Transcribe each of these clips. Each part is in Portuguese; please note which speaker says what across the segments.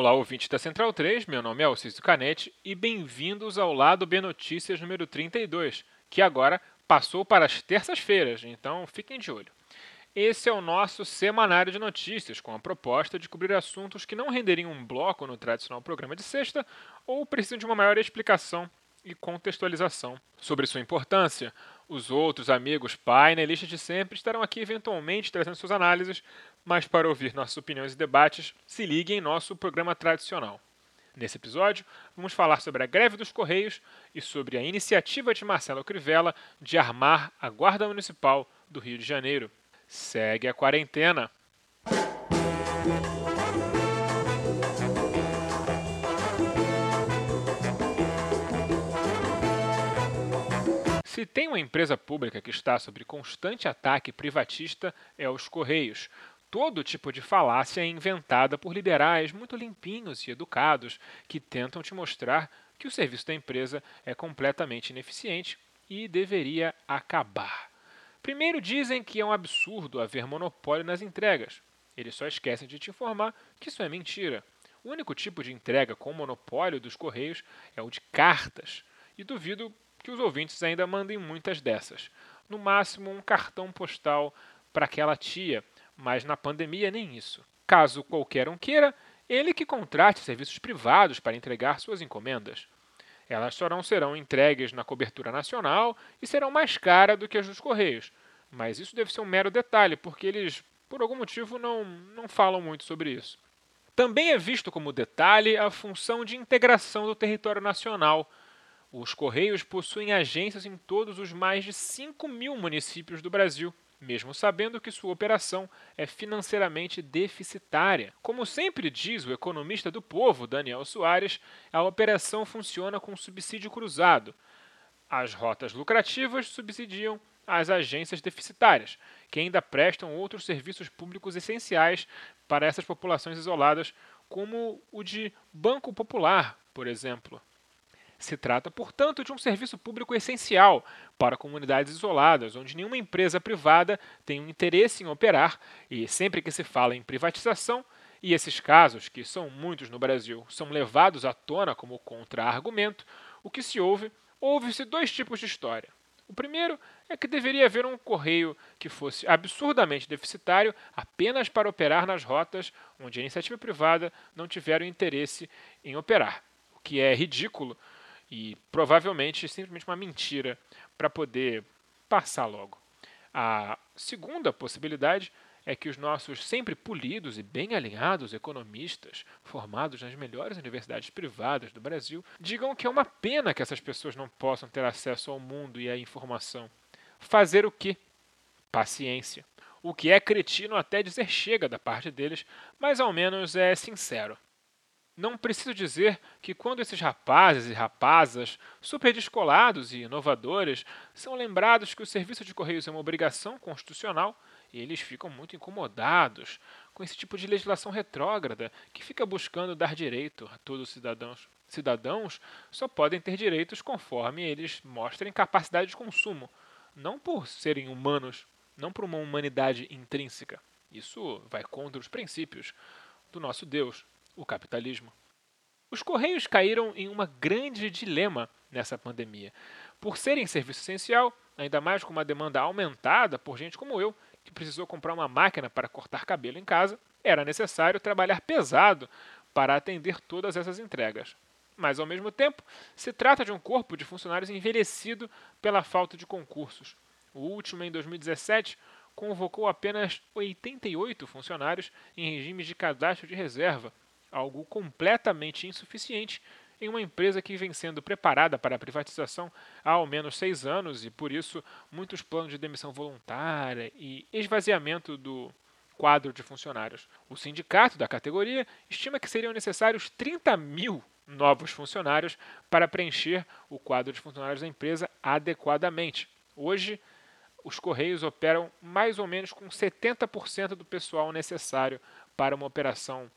Speaker 1: Olá, ouvintes da Central 3, meu nome é Alciso Canete e bem-vindos ao Lado B Notícias número 32, que agora passou para as terças-feiras, então fiquem de olho. Esse é o nosso semanário de notícias, com a proposta de cobrir assuntos que não renderiam um bloco no tradicional programa de sexta ou precisam de uma maior explicação e contextualização sobre sua importância. Os outros amigos painelistas de sempre estarão aqui eventualmente trazendo suas análises, mas para ouvir nossas opiniões e debates, se ligue em nosso programa tradicional. Nesse episódio, vamos falar sobre a greve dos Correios e sobre a iniciativa de Marcelo Crivella de armar a Guarda Municipal do Rio de Janeiro segue a quarentena. Se tem uma empresa pública que está sob constante ataque privatista, é os Correios. Todo tipo de falácia é inventada por liberais muito limpinhos e educados que tentam te mostrar que o serviço da empresa é completamente ineficiente e deveria acabar. Primeiro dizem que é um absurdo haver monopólio nas entregas. Eles só esquecem de te informar que isso é mentira. O único tipo de entrega com monopólio dos Correios é o de cartas, e duvido que os ouvintes ainda mandem muitas dessas. No máximo, um cartão postal para aquela tia, mas na pandemia nem isso. Caso qualquer um queira, ele que contrate serviços privados para entregar suas encomendas. Elas só não serão entregues na cobertura nacional e serão mais caras do que as dos Correios. Mas isso deve ser um mero detalhe, porque eles, por algum motivo, não, não falam muito sobre isso. Também é visto como detalhe a função de integração do território nacional. Os Correios possuem agências em todos os mais de 5 mil municípios do Brasil mesmo sabendo que sua operação é financeiramente deficitária. Como sempre diz o economista do povo, Daniel Soares, a operação funciona com subsídio cruzado. As rotas lucrativas subsidiam as agências deficitárias, que ainda prestam outros serviços públicos essenciais para essas populações isoladas, como o de Banco Popular, por exemplo. Se trata, portanto, de um serviço público essencial para comunidades isoladas, onde nenhuma empresa privada tem um interesse em operar, e sempre que se fala em privatização, e esses casos, que são muitos no Brasil, são levados à tona como contra-argumento, o que se ouve, houve-se dois tipos de história. O primeiro é que deveria haver um correio que fosse absurdamente deficitário apenas para operar nas rotas onde a iniciativa privada não tiver o interesse em operar, o que é ridículo, e provavelmente simplesmente uma mentira para poder passar logo. A segunda possibilidade é que os nossos sempre polidos e bem alinhados economistas, formados nas melhores universidades privadas do Brasil, digam que é uma pena que essas pessoas não possam ter acesso ao mundo e à informação. Fazer o quê? Paciência. O que é cretino até dizer chega da parte deles, mas ao menos é sincero. Não preciso dizer que quando esses rapazes e rapazas, super descolados e inovadores, são lembrados que o serviço de correios é uma obrigação constitucional, eles ficam muito incomodados com esse tipo de legislação retrógrada que fica buscando dar direito a todos os cidadãos. Cidadãos só podem ter direitos conforme eles mostrem capacidade de consumo, não por serem humanos, não por uma humanidade intrínseca. Isso vai contra os princípios do nosso Deus, o capitalismo. Os Correios caíram em uma grande dilema nessa pandemia. Por serem serviço essencial, ainda mais com uma demanda aumentada por gente como eu, que precisou comprar uma máquina para cortar cabelo em casa, era necessário trabalhar pesado para atender todas essas entregas. Mas, ao mesmo tempo, se trata de um corpo de funcionários envelhecido pela falta de concursos. O último, em 2017, convocou apenas 88 funcionários em regimes de cadastro de reserva, algo completamente insuficiente em uma empresa que vem sendo preparada para a privatização há ao menos seis anos e, por isso, muitos planos de demissão voluntária e esvaziamento do quadro de funcionários. O sindicato da categoria estima que seriam necessários 30 mil novos funcionários para preencher o quadro de funcionários da empresa adequadamente. Hoje, os Correios operam mais ou menos com 70% do pessoal necessário para uma operação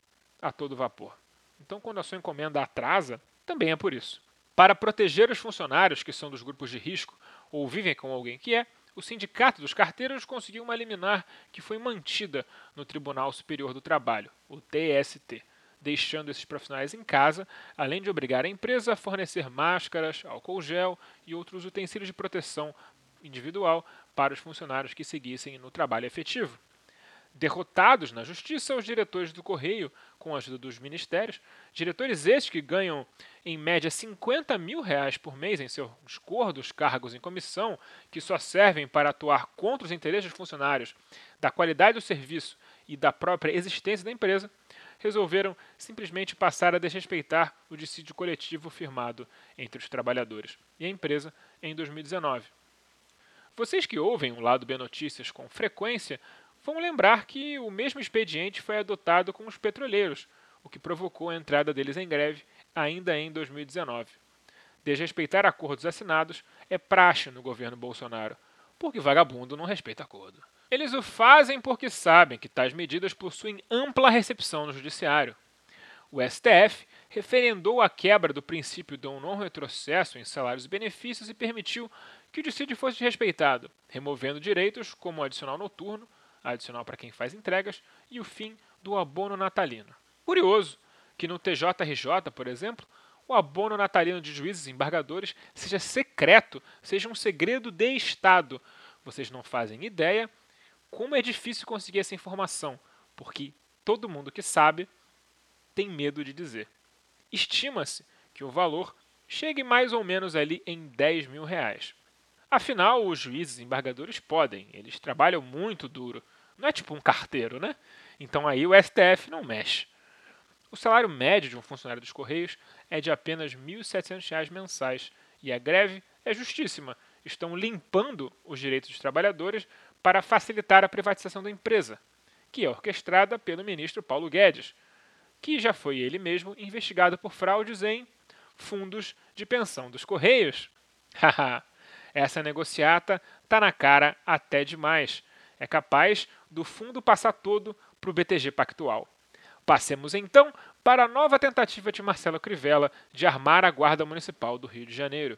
Speaker 1: a todo vapor. Então, quando a sua encomenda atrasa, também é por isso. Para proteger os funcionários que são dos grupos de risco ou vivem com alguém que é, o Sindicato dos Carteiros conseguiu uma liminar que foi mantida no Tribunal Superior do Trabalho, o TST. deixando esses profissionais em casa, além de obrigar a empresa a fornecer máscaras, álcool gel e outros utensílios de proteção individual para os funcionários que seguissem no trabalho efetivo. Derrotados na justiça, os diretores do Correio, com a ajuda dos ministérios, diretores estes que ganham em média 50 mil reais por mês em seus gordos cargos em comissão, que só servem para atuar contra os interesses dos funcionários, da qualidade do serviço e da própria existência da empresa, resolveram simplesmente passar a desrespeitar o dissídio coletivo firmado entre os trabalhadores e a empresa em 2019. Vocês que ouvem o Lado B Notícias com frequência vão lembrar que o mesmo expediente foi adotado com os petroleiros, o que provocou a entrada deles em greve ainda em 2019. Desrespeitar acordos assinados é praxe no governo Bolsonaro, porque vagabundo não respeita acordo. Eles o fazem porque sabem que tais medidas possuem ampla recepção no Judiciário. O STF referendou a quebra do princípio do não retrocesso em salários e benefícios e permitiu que o dissídio fosse respeitado, removendo direitos como o adicional noturno, adicional para quem faz entregas, e o fim do abono natalino. Curioso que no TJRJ, por exemplo, o abono natalino de juízes e embargadores seja secreto, seja um segredo de Estado. Vocês não fazem ideia como é difícil conseguir essa informação, porque todo mundo que sabe tem medo de dizer. Estima-se que o valor chegue mais ou menos ali em 10 mil reais. Afinal, os juízes e embargadores podem, eles trabalham muito duro. Não é tipo um carteiro, né? Então aí o STF não mexe. O salário médio de um funcionário dos Correios é de apenas R$ 1.700 mensais e a greve é justíssima. Estão limpando os direitos dos trabalhadores para facilitar a privatização da empresa, que é orquestrada pelo ministro Paulo Guedes, que já foi ele mesmo investigado por fraudes em fundos de pensão dos Correios. Haha, essa negociata tá na cara até demais. É capaz do fundo passar todo para o BTG Pactual. Passemos então para a nova tentativa de Marcelo Crivella de armar a Guarda Municipal do Rio de Janeiro.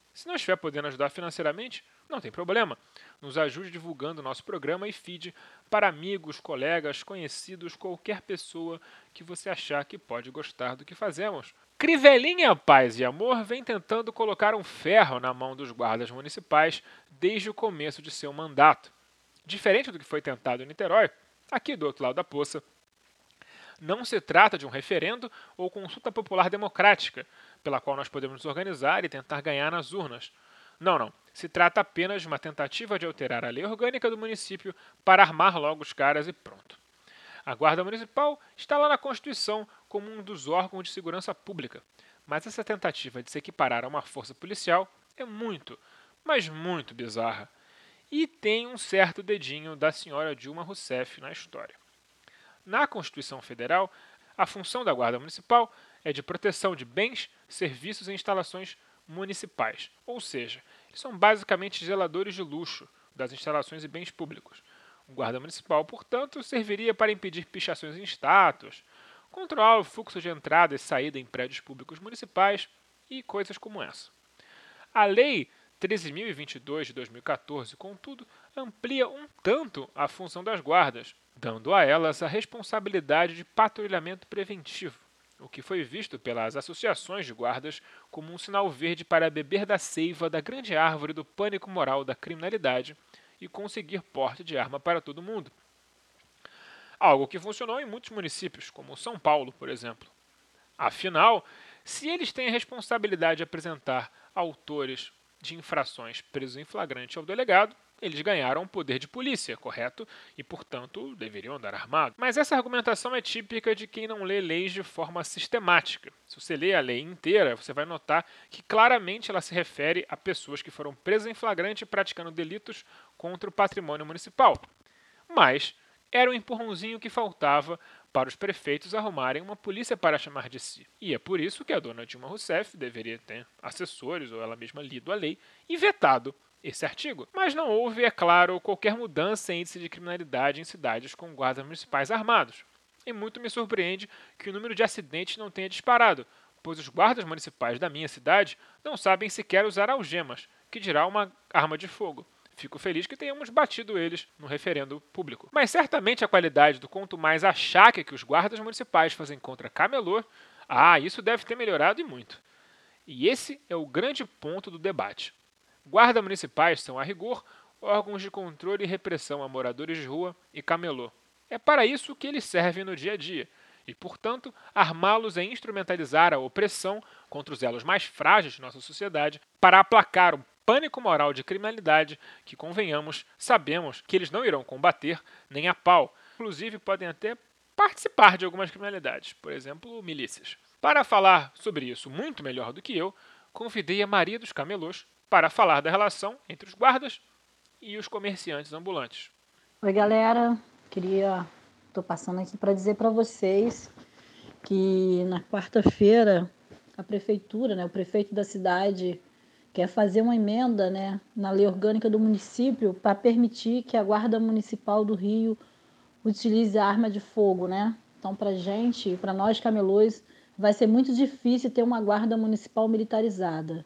Speaker 1: Se não estiver podendo ajudar financeiramente, não tem problema. Nos ajude divulgando nosso programa e feed para amigos, colegas, conhecidos, qualquer pessoa que você achar que pode gostar do que fazemos. Crivelinha Paz e Amor vem tentando colocar um ferro na mão dos guardas municipais desde o começo de seu mandato. Diferente do que foi tentado em Niterói, aqui do outro lado da poça, não se trata de um referendo ou consulta popular democrática, pela qual nós podemos nos organizar e tentar ganhar nas urnas. Não, não. Se trata apenas de uma tentativa de alterar a lei orgânica do município para armar logo os caras e pronto. A Guarda Municipal está lá na Constituição como um dos órgãos de segurança pública, mas essa tentativa de se equiparar a uma força policial é muito, mas muito bizarra. E tem um certo dedinho da senhora Dilma Rousseff na história. Na Constituição Federal, a função da Guarda Municipal é de proteção de bens, serviços e instalações municipais, ou seja, são basicamente zeladores de luxo das instalações e bens públicos. O guarda municipal, portanto, serviria para impedir pichações em estátuas, controlar o fluxo de entrada e saída em prédios públicos municipais e coisas como essa. A Lei 13.022 de 2014, contudo, amplia um tanto a função das guardas, dando a elas a responsabilidade de patrulhamento preventivo, o que foi visto pelas associações de guardas como um sinal verde para beber da seiva da grande árvore do pânico moral da criminalidade e conseguir porte de arma para todo mundo. Algo que funcionou em muitos municípios, como São Paulo, por exemplo. Afinal, se eles têm a responsabilidade de apresentar autores de infrações presos em flagrante ao delegado, eles ganharam poder de polícia, correto? E, portanto, deveriam andar armados. Mas essa argumentação é típica de quem não lê leis de forma sistemática. Se você lê a lei inteira, você vai notar que claramente ela se refere a pessoas que foram presas em flagrante praticando delitos contra o patrimônio municipal. Mas era o um empurrãozinho que faltava para os prefeitos arrumarem uma polícia para chamar de si. E é por isso que a dona Dilma Rousseff deveria ter assessores ou ela mesma lido a lei e vetado esse artigo. Mas não houve, é claro, qualquer mudança em índice de criminalidade em cidades com guardas municipais armados. E muito me surpreende que o número de acidentes não tenha disparado, pois os guardas municipais da minha cidade não sabem sequer usar algemas, que dirá uma arma de fogo. Fico feliz que tenhamos batido eles no referendo público. Mas certamente a qualidade do quanto mais achaque que os guardas municipais fazem contra camelô, ah, isso deve ter melhorado e muito. E esse é o grande ponto do debate. Guardas municipais são, a rigor, órgãos de controle e repressão a moradores de rua e camelô. É para isso que eles servem no dia a dia, e, portanto, armá-los é instrumentalizar a opressão contra os elos mais frágeis de nossa sociedade para aplacar o pânico moral de criminalidade que, convenhamos, sabemos que eles não irão combater nem a pau. Inclusive, podem até participar de algumas criminalidades, por exemplo, milícias. Para falar sobre isso muito melhor do que eu, convidei a Maria dos Camelôs, para falar da relação entre os guardas e os comerciantes ambulantes.
Speaker 2: Oi, galera. Queria estou passando aqui para dizer para vocês que na quarta-feira a prefeitura, né, o prefeito da cidade quer fazer uma emenda, né, na lei orgânica do município para permitir que a guarda municipal do Rio utilize a arma de fogo, né? Então, para gente, para nós camelôs, vai ser muito difícil ter uma guarda municipal militarizada.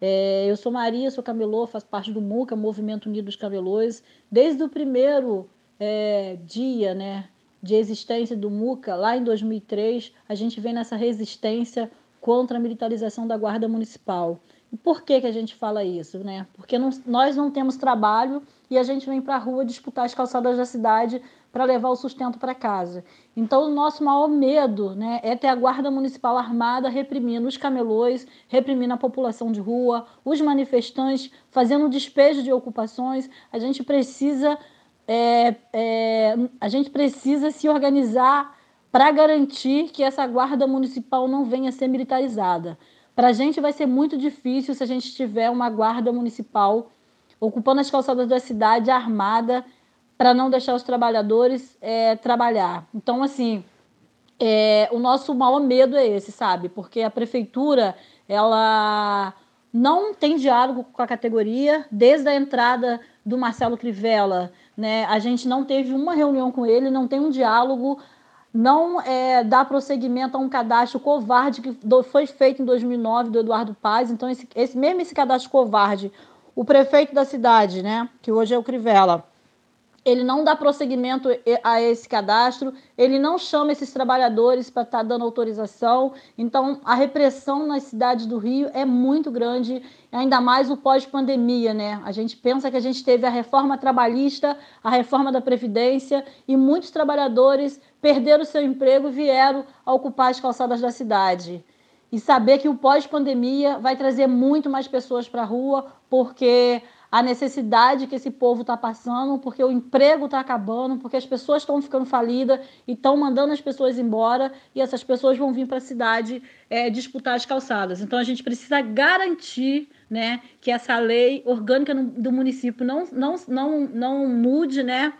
Speaker 2: É, eu sou Maria, sou camelô, faço parte do MUCA, Movimento Unido dos Camelôs. Desde o primeiro é, dia né, de existência do MUCA, lá em 2003, a gente vem nessa resistência contra a militarização da Guarda Municipal. E por que, que a gente fala isso? Né? Porque não, nós não temos trabalho e a gente vem para a rua disputar as calçadas da cidade para levar o sustento para casa. Então, o nosso maior medo né, é ter a Guarda Municipal armada reprimindo os camelôs, reprimindo a população de rua, os manifestantes, fazendo despejo de ocupações. A gente precisa, é, é, a gente precisa se organizar para garantir que essa Guarda Municipal não venha a ser militarizada. Para a gente vai ser muito difícil se a gente tiver uma Guarda Municipal ocupando as calçadas da cidade armada para não deixar os trabalhadores é, trabalhar. Então, assim, é, o nosso maior medo é esse, sabe? Porque a prefeitura, ela não tem diálogo com a categoria desde a entrada do Marcelo Crivella, né? A gente não teve uma reunião com ele, não tem um diálogo, não é, dá prosseguimento a um cadastro covarde que foi feito em 2009 do Eduardo Paz. Então, esse, esse mesmo esse cadastro covarde, o prefeito da cidade, né, que hoje é o Crivella, ele não dá prosseguimento a esse cadastro, ele não chama esses trabalhadores para estar tá dando autorização. Então, a repressão nas cidades do Rio é muito grande, ainda mais o pós-pandemia, né? A gente pensa que a gente teve a reforma trabalhista, a reforma da Previdência, e muitos trabalhadores perderam seu emprego e vieram a ocupar as calçadas da cidade. E saber que o pós-pandemia vai trazer muito mais pessoas para a rua, porque a necessidade que esse povo está passando, porque o emprego está acabando, porque as pessoas estão ficando falidas e estão mandando as pessoas embora e essas pessoas vão vir para a cidade é, disputar as calçadas. Então a gente precisa garantir né, que essa lei orgânica do município não, não, não, não mude, né?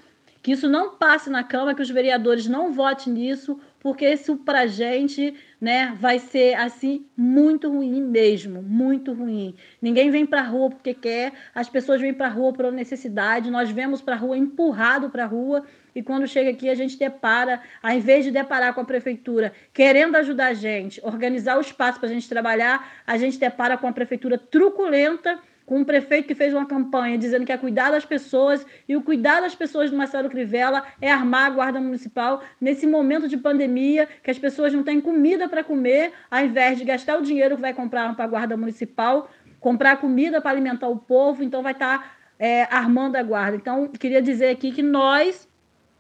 Speaker 2: Que isso não passe na Câmara, que os vereadores não votem nisso, porque isso para a gente né, vai ser assim muito ruim mesmo, muito ruim. Ninguém vem para a rua porque quer, as pessoas vêm para a rua por necessidade, nós vemos para a rua empurrado para a rua e quando chega aqui a gente depara, ao invés de deparar com a prefeitura querendo ajudar a gente, organizar o espaço para a gente trabalhar, a gente depara com a prefeitura truculenta com um prefeito que fez uma campanha dizendo que é cuidar das pessoas e o cuidar das pessoas do Marcelo Crivella é armar a guarda municipal nesse momento de pandemia que as pessoas não têm comida para comer, ao invés de gastar o dinheiro que vai comprar para a guarda municipal, comprar comida para alimentar o povo, então vai estar tá, é, armando a guarda. Então, queria dizer aqui que nós,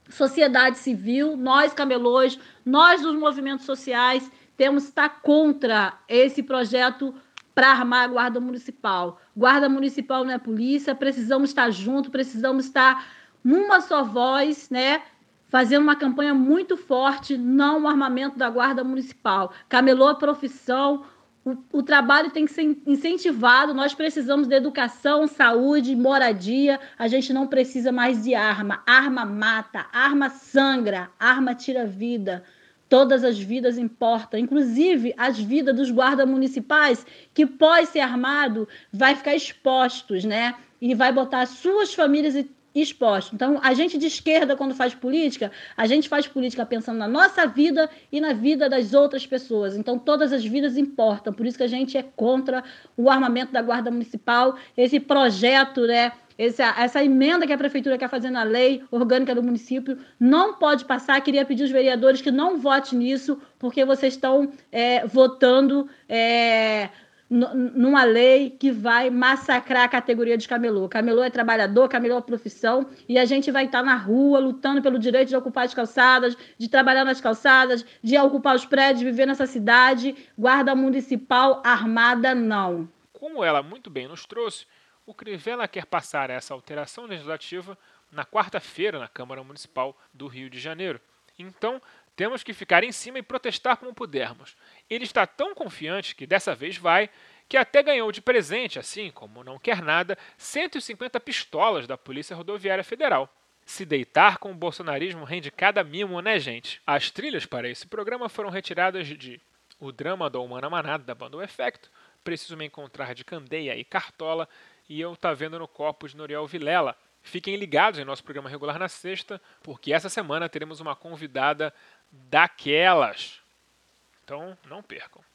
Speaker 2: sociedade civil, nós camelôs, nós dos movimentos sociais, temos que estar contra esse projeto para armar a Guarda Municipal. Guarda Municipal não é polícia, precisamos estar juntos, precisamos estar numa só voz, né? Fazendo uma campanha muito forte, não o armamento da Guarda Municipal. Camelou a profissão, o, o, trabalho tem que ser incentivado. Nós precisamos de educação, saúde, moradia. A gente não precisa mais de arma. Arma mata, arma sangra, arma tira vida. Todas as vidas importam, inclusive as vidas dos guardas municipais, que pós ser armado vai ficar expostos, né? E vai botar suas famílias exposto. Então, a gente de esquerda, quando faz política, a gente faz política pensando na nossa vida e na vida das outras pessoas. Então, todas as vidas importam. Por isso que a gente é contra o armamento da Guarda Municipal, esse projeto, né? Essa, essa emenda que a prefeitura quer fazer na lei orgânica do município não pode passar. Queria pedir aos vereadores que não votem nisso, porque vocês estão é, votando. É, numa lei que vai massacrar a categoria de camelô. Camelô é trabalhador, camelô é profissão, e a gente vai estar na rua lutando pelo direito de ocupar as calçadas, de trabalhar nas calçadas, de ocupar os prédios, viver nessa cidade. Guarda municipal armada, não.
Speaker 1: Como ela muito bem nos trouxe, o Crivella quer passar essa alteração legislativa na quarta-feira na Câmara Municipal do Rio de Janeiro. Então, temos que ficar em cima e protestar como pudermos. Ele está tão confiante que dessa vez vai, que até ganhou de presente, assim como não quer nada, 150 pistolas da Polícia Rodoviária Federal. Se deitar com o bolsonarismo rende cada mimo, né, gente? As trilhas para esse programa foram retiradas de O Drama do Humana Manada, da banda O Efecto, Preciso Me Encontrar de Candeia e Cartola, e Eu Tá Vendo no de Noriel Vilela. Fiquem ligados em nosso programa regular na sexta, porque essa semana teremos uma convidada daquelas. Então, não percam.